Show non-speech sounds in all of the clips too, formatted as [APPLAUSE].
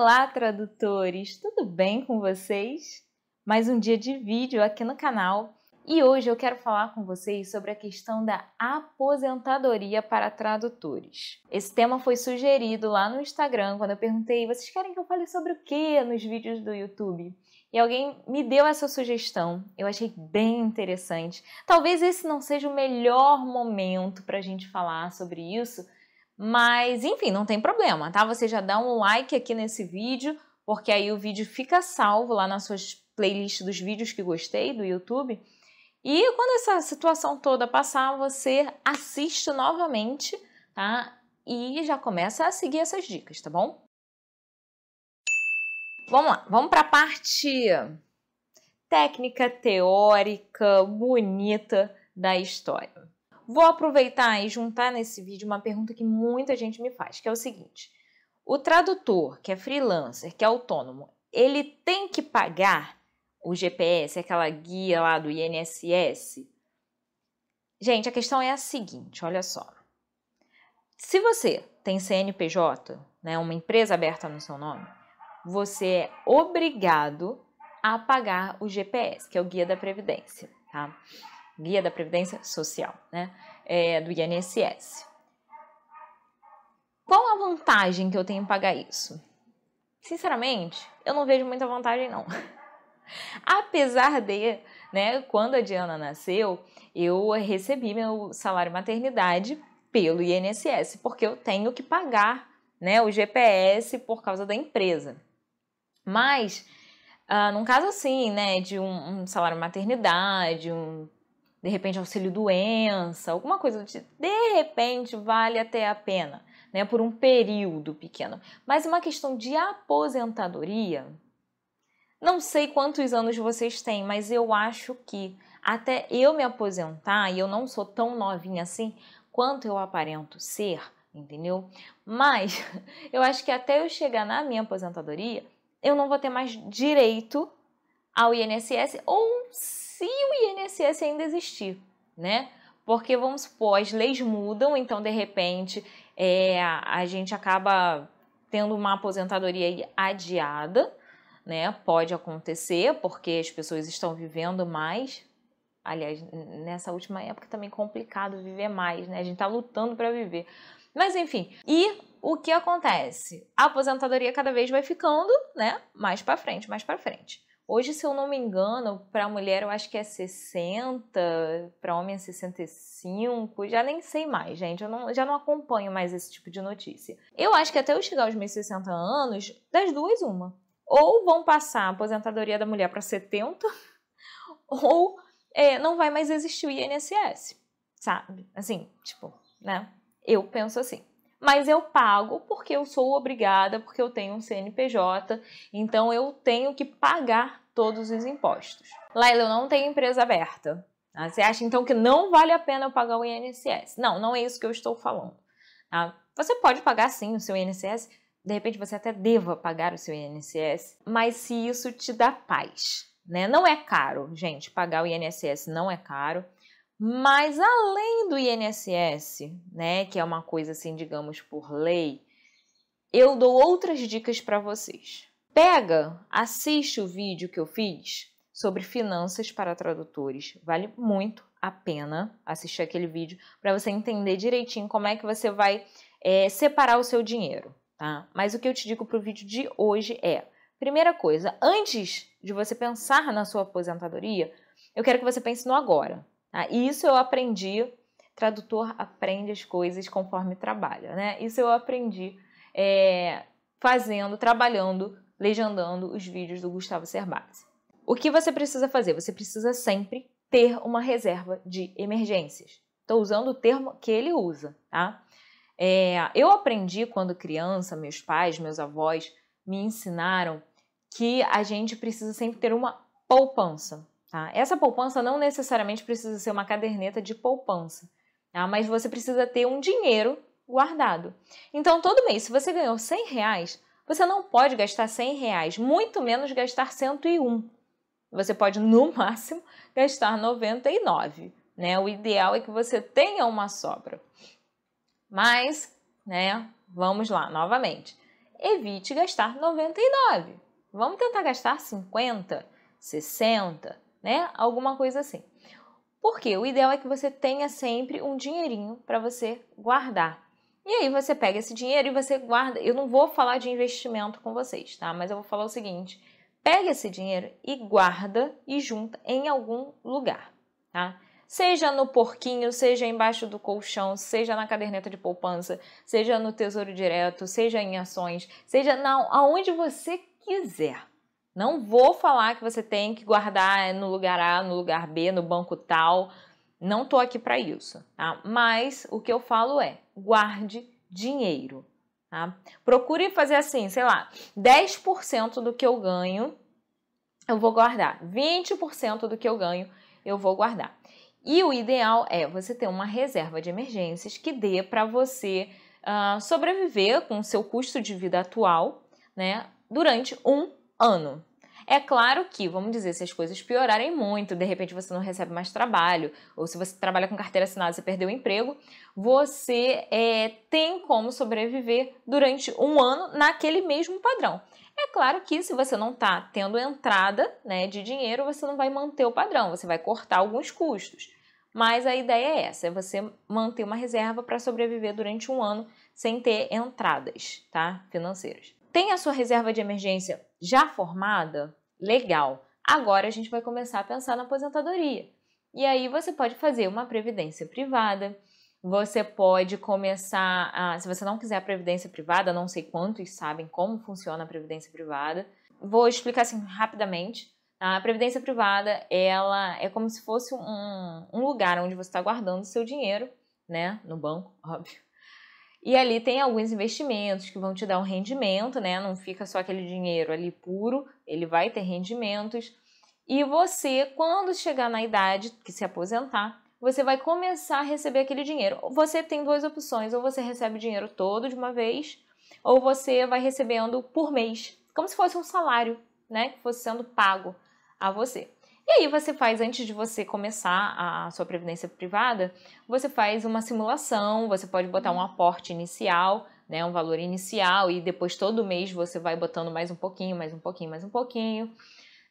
Olá, tradutores! Tudo bem com vocês? Mais um dia de vídeo aqui no canal e hoje eu quero falar com vocês sobre a questão da aposentadoria para tradutores. Esse tema foi sugerido lá no Instagram quando eu perguntei: vocês querem que eu fale sobre o que nos vídeos do YouTube? E alguém me deu essa sugestão. Eu achei bem interessante. Talvez esse não seja o melhor momento para a gente falar sobre isso, mas, enfim, não tem problema, tá? Você já dá um like aqui nesse vídeo, porque aí o vídeo fica salvo lá nas suas playlists dos vídeos que gostei do YouTube. E quando essa situação toda passar, você assiste novamente, tá? E já começa a seguir essas dicas, tá bom? Vamos lá, vamos para a parte técnica, teórica, bonita da história. Vou aproveitar e juntar nesse vídeo uma pergunta que muita gente me faz, que é o seguinte: o tradutor, que é freelancer, que é autônomo, ele tem que pagar o GPS, aquela guia lá do INSS? Gente, a questão é a seguinte, olha só. Se você tem CNPJ, né, uma empresa aberta no seu nome, você é obrigado a pagar o GPS, que é o guia da previdência, tá? Guia da Previdência Social, né? É, do INSS. Qual a vantagem que eu tenho em pagar isso? Sinceramente, eu não vejo muita vantagem, não. [LAUGHS] Apesar de, né, quando a Diana nasceu, eu recebi meu salário maternidade pelo INSS, porque eu tenho que pagar né, o GPS por causa da empresa. Mas, ah, num caso assim, né, de um, um salário maternidade, um de repente auxílio doença, alguma coisa de, de repente vale até a pena, né, por um período pequeno. Mas uma questão de aposentadoria, não sei quantos anos vocês têm, mas eu acho que até eu me aposentar, e eu não sou tão novinha assim quanto eu aparento ser, entendeu? Mas [LAUGHS] eu acho que até eu chegar na minha aposentadoria, eu não vou ter mais direito ao INSS ou se o INSS ainda existir, né? Porque vamos supor, as leis mudam, então de repente é, a gente acaba tendo uma aposentadoria adiada, né? Pode acontecer, porque as pessoas estão vivendo mais. Aliás, nessa última época também é complicado viver mais, né? A gente tá lutando para viver. Mas enfim, e o que acontece? A aposentadoria cada vez vai ficando, né, mais para frente, mais para frente. Hoje, se eu não me engano, para mulher eu acho que é 60, para homem é 65, já nem sei mais, gente. Eu não, já não acompanho mais esse tipo de notícia. Eu acho que até eu chegar aos meus 60 anos, das duas, uma. Ou vão passar a aposentadoria da mulher para 70, [LAUGHS] ou é, não vai mais existir o INSS, sabe? Assim, tipo, né? Eu penso assim mas eu pago porque eu sou obrigada, porque eu tenho um CNPJ, então eu tenho que pagar todos os impostos. Laila, eu não tenho empresa aberta. Ah, você acha então que não vale a pena eu pagar o INSS? Não, não é isso que eu estou falando. Tá? Você pode pagar sim o seu INSS, de repente você até deva pagar o seu INSS, mas se isso te dá paz, né? Não é caro, gente, pagar o INSS não é caro. Mas além do INSS, né, que é uma coisa assim, digamos, por lei, eu dou outras dicas para vocês. Pega, assiste o vídeo que eu fiz sobre finanças para tradutores. Vale muito a pena assistir aquele vídeo para você entender direitinho como é que você vai é, separar o seu dinheiro, tá? Mas o que eu te digo para o vídeo de hoje é: primeira coisa, antes de você pensar na sua aposentadoria, eu quero que você pense no agora. Tá? Isso eu aprendi, tradutor aprende as coisas conforme trabalha, né? Isso eu aprendi é, fazendo, trabalhando, legendando os vídeos do Gustavo Cerbasi. O que você precisa fazer? Você precisa sempre ter uma reserva de emergências. Estou usando o termo que ele usa, tá? É, eu aprendi quando criança, meus pais, meus avós me ensinaram que a gente precisa sempre ter uma poupança. Tá? Essa poupança não necessariamente precisa ser uma caderneta de poupança, tá? mas você precisa ter um dinheiro guardado. Então, todo mês, se você ganhou 100 reais, você não pode gastar 100 reais, muito menos gastar 101. Você pode, no [LAUGHS] máximo, gastar 99. Né? O ideal é que você tenha uma sobra. Mas, né, vamos lá, novamente. evite gastar 99. Vamos tentar gastar 50, 60, né? Alguma coisa assim. Porque o ideal é que você tenha sempre um dinheirinho para você guardar. E aí você pega esse dinheiro e você guarda. Eu não vou falar de investimento com vocês, tá? Mas eu vou falar o seguinte: pega esse dinheiro e guarda e junta em algum lugar, tá? Seja no porquinho, seja embaixo do colchão, seja na caderneta de poupança, seja no tesouro direto, seja em ações, seja na, aonde você quiser. Não vou falar que você tem que guardar no lugar A, no lugar B, no banco tal. Não tô aqui para isso, tá? Mas o que eu falo é: guarde dinheiro, tá? Procure fazer assim, sei lá, 10% do que eu ganho eu vou guardar, 20% do que eu ganho eu vou guardar. E o ideal é você ter uma reserva de emergências que dê para você uh, sobreviver com o seu custo de vida atual, né, durante um ano. É claro que, vamos dizer, se as coisas piorarem muito, de repente você não recebe mais trabalho, ou se você trabalha com carteira assinada e perdeu o emprego, você é, tem como sobreviver durante um ano naquele mesmo padrão. É claro que se você não está tendo entrada né, de dinheiro, você não vai manter o padrão, você vai cortar alguns custos. Mas a ideia é essa, é você manter uma reserva para sobreviver durante um ano sem ter entradas tá, financeiras. Tem a sua reserva de emergência já formada? Legal. Agora a gente vai começar a pensar na aposentadoria. E aí você pode fazer uma previdência privada, você pode começar a, se você não quiser a previdência privada, não sei quantos sabem como funciona a previdência privada. Vou explicar assim rapidamente. A previdência privada, ela é como se fosse um, um lugar onde você está guardando seu dinheiro, né, no banco, [LAUGHS] óbvio. E ali tem alguns investimentos que vão te dar um rendimento, né? Não fica só aquele dinheiro ali puro, ele vai ter rendimentos. E você, quando chegar na idade que se aposentar, você vai começar a receber aquele dinheiro. Você tem duas opções: ou você recebe o dinheiro todo de uma vez, ou você vai recebendo por mês, como se fosse um salário, né? Que fosse sendo pago a você. E aí você faz, antes de você começar a sua previdência privada, você faz uma simulação, você pode botar um aporte inicial, né, um valor inicial, e depois todo mês você vai botando mais um pouquinho, mais um pouquinho, mais um pouquinho,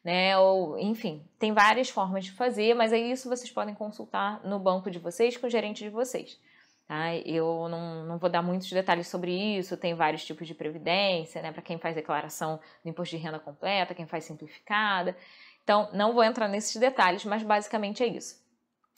né? Ou, enfim, tem várias formas de fazer, mas é isso vocês podem consultar no banco de vocês com o gerente de vocês. Tá? Eu não, não vou dar muitos detalhes sobre isso, tem vários tipos de previdência, né? Para quem faz declaração do imposto de renda completa, quem faz simplificada. Então, não vou entrar nesses detalhes, mas basicamente é isso.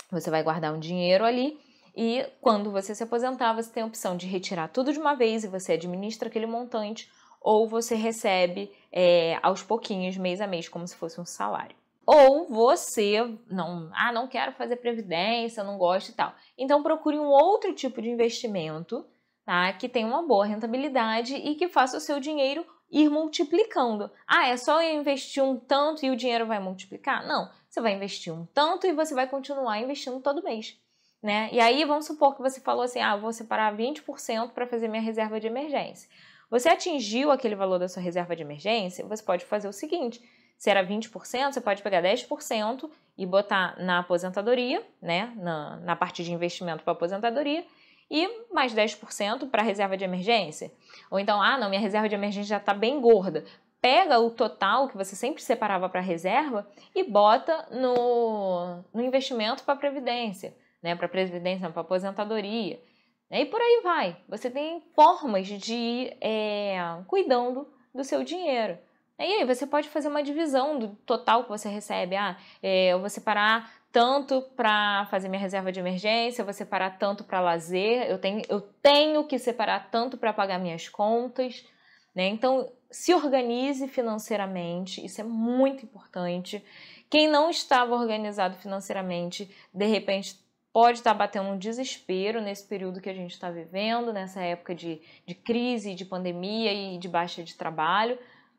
Você vai guardar um dinheiro ali e quando você se aposentar, você tem a opção de retirar tudo de uma vez e você administra aquele montante, ou você recebe é, aos pouquinhos, mês a mês, como se fosse um salário. Ou você não, ah, não quero fazer previdência, não gosto e tal. Então procure um outro tipo de investimento, tá? Que tenha uma boa rentabilidade e que faça o seu dinheiro ir multiplicando. Ah, é só eu investir um tanto e o dinheiro vai multiplicar? Não, você vai investir um tanto e você vai continuar investindo todo mês. Né? E aí vamos supor que você falou assim: ah, vou separar 20% para fazer minha reserva de emergência. Você atingiu aquele valor da sua reserva de emergência, você pode fazer o seguinte: se era 20%, você pode pegar 10% e botar na aposentadoria, né? Na, na parte de investimento para aposentadoria, e mais 10% para reserva de emergência. Ou então, ah, não, minha reserva de emergência já está bem gorda. Pega o total que você sempre separava para reserva e bota no, no investimento para previdência, né? Para previdência, para aposentadoria. E por aí vai. Você tem formas de ir é, cuidando do seu dinheiro. E aí você pode fazer uma divisão do total que você recebe. Ah, é, eu vou separar tanto para fazer minha reserva de emergência, eu vou separar tanto para lazer, eu tenho, eu tenho que separar tanto para pagar minhas contas. Né? Então, se organize financeiramente, isso é muito importante. Quem não estava organizado financeiramente, de repente pode estar batendo um desespero nesse período que a gente está vivendo, nessa época de, de crise, de pandemia e de baixa de trabalho.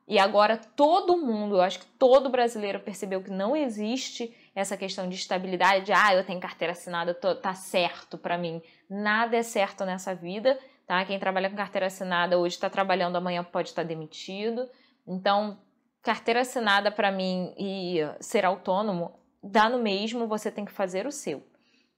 E agora todo mundo, eu acho que todo brasileiro percebeu que não existe essa questão de estabilidade, de ah, eu tenho carteira assinada, tô, tá certo para mim. Nada é certo nessa vida, tá? Quem trabalha com carteira assinada hoje está trabalhando, amanhã pode estar demitido. Então, carteira assinada para mim e ser autônomo dá no mesmo, você tem que fazer o seu,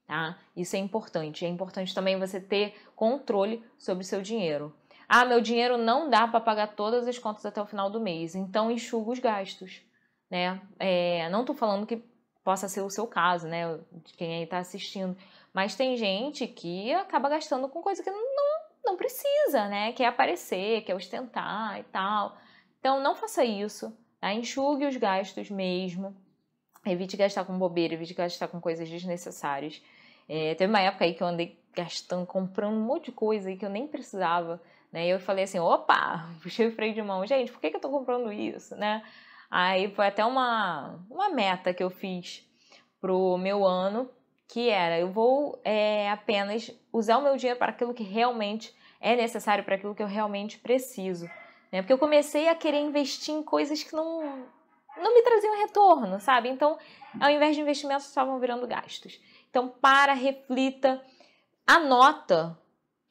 tá? Isso é importante. É importante também você ter controle sobre o seu dinheiro. Ah, meu dinheiro não dá para pagar todas as contas até o final do mês, então enxuga os gastos, né? É, não tô falando que possa ser o seu caso, né? De quem aí tá assistindo, mas tem gente que acaba gastando com coisa que não, não precisa, né? Quer aparecer, quer ostentar e tal. Então não faça isso, tá? Enxugue os gastos mesmo. Evite gastar com bobeira, evite gastar com coisas desnecessárias. É, teve uma época aí que eu andei gastando, comprando um monte de coisa aí que eu nem precisava, né? E eu falei assim, opa, [LAUGHS] puxei o freio de mão, gente, por que, que eu tô comprando isso, né? Aí foi até uma, uma meta que eu fiz pro meu ano, que era, eu vou é, apenas usar o meu dinheiro para aquilo que realmente é necessário, para aquilo que eu realmente preciso. Né? Porque eu comecei a querer investir em coisas que não, não me traziam retorno, sabe? Então, ao invés de investimentos, estavam virando gastos. Então, para, reflita, anota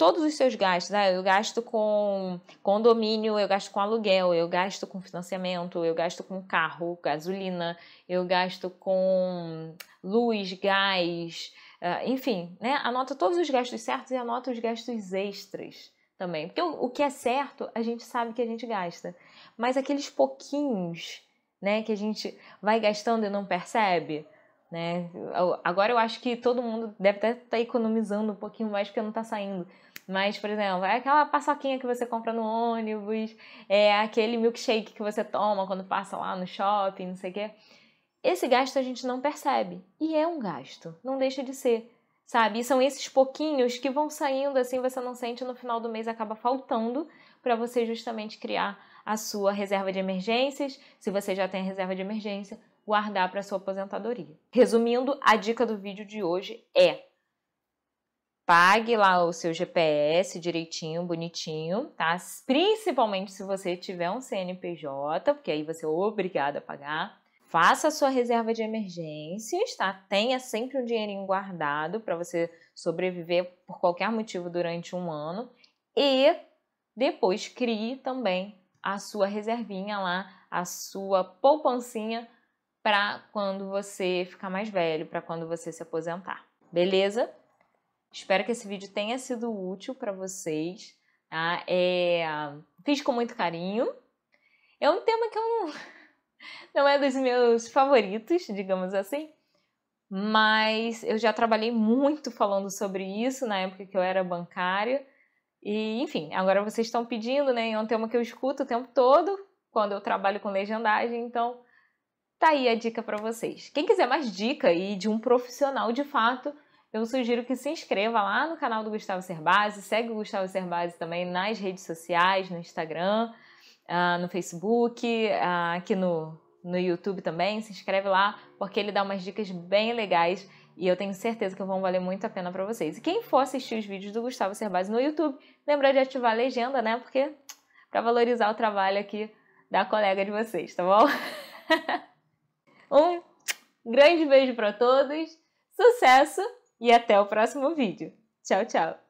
todos os seus gastos. Né? Eu gasto com condomínio, eu gasto com aluguel, eu gasto com financiamento, eu gasto com carro, gasolina, eu gasto com luz, gás, uh, enfim, né? Anota todos os gastos certos e anota os gastos extras também. Porque o, o que é certo, a gente sabe que a gente gasta. Mas aqueles pouquinhos, né, que a gente vai gastando e não percebe, né? Agora eu acho que todo mundo deve estar tá economizando um pouquinho mais porque não está saindo. Mas, por exemplo, é aquela paçoquinha que você compra no ônibus, é aquele milkshake que você toma quando passa lá no shopping, não sei o quê. Esse gasto a gente não percebe. E é um gasto, não deixa de ser, sabe? E são esses pouquinhos que vão saindo assim, você não sente, no final do mês acaba faltando para você justamente criar a sua reserva de emergências. Se você já tem a reserva de emergência, guardar para sua aposentadoria. Resumindo, a dica do vídeo de hoje é Pague lá o seu GPS direitinho, bonitinho, tá? Principalmente se você tiver um CNPJ, porque aí você é obrigado a pagar. Faça a sua reserva de emergências, tá? Tenha sempre um dinheirinho guardado para você sobreviver por qualquer motivo durante um ano. E depois crie também a sua reservinha lá, a sua poupancinha para quando você ficar mais velho, para quando você se aposentar. Beleza? Espero que esse vídeo tenha sido útil para vocês. Tá? É, fiz com muito carinho. É um tema que eu não, [LAUGHS] não é dos meus favoritos, digamos assim. Mas eu já trabalhei muito falando sobre isso na época que eu era bancária. E, enfim, agora vocês estão pedindo, né? É um tema que eu escuto o tempo todo quando eu trabalho com legendagem, então tá aí a dica para vocês. Quem quiser mais dica aí de um profissional de fato, eu sugiro que se inscreva lá no canal do Gustavo Cerbasi, segue o Gustavo Cerbasi também nas redes sociais, no Instagram, uh, no Facebook, uh, aqui no, no YouTube também, se inscreve lá, porque ele dá umas dicas bem legais e eu tenho certeza que vão valer muito a pena para vocês. E quem for assistir os vídeos do Gustavo Cerbasi no YouTube, lembra de ativar a legenda, né? Porque para valorizar o trabalho aqui da colega de vocês, tá bom? [LAUGHS] um grande beijo para todos, sucesso! e até o próximo vídeo. Tchau, tchau!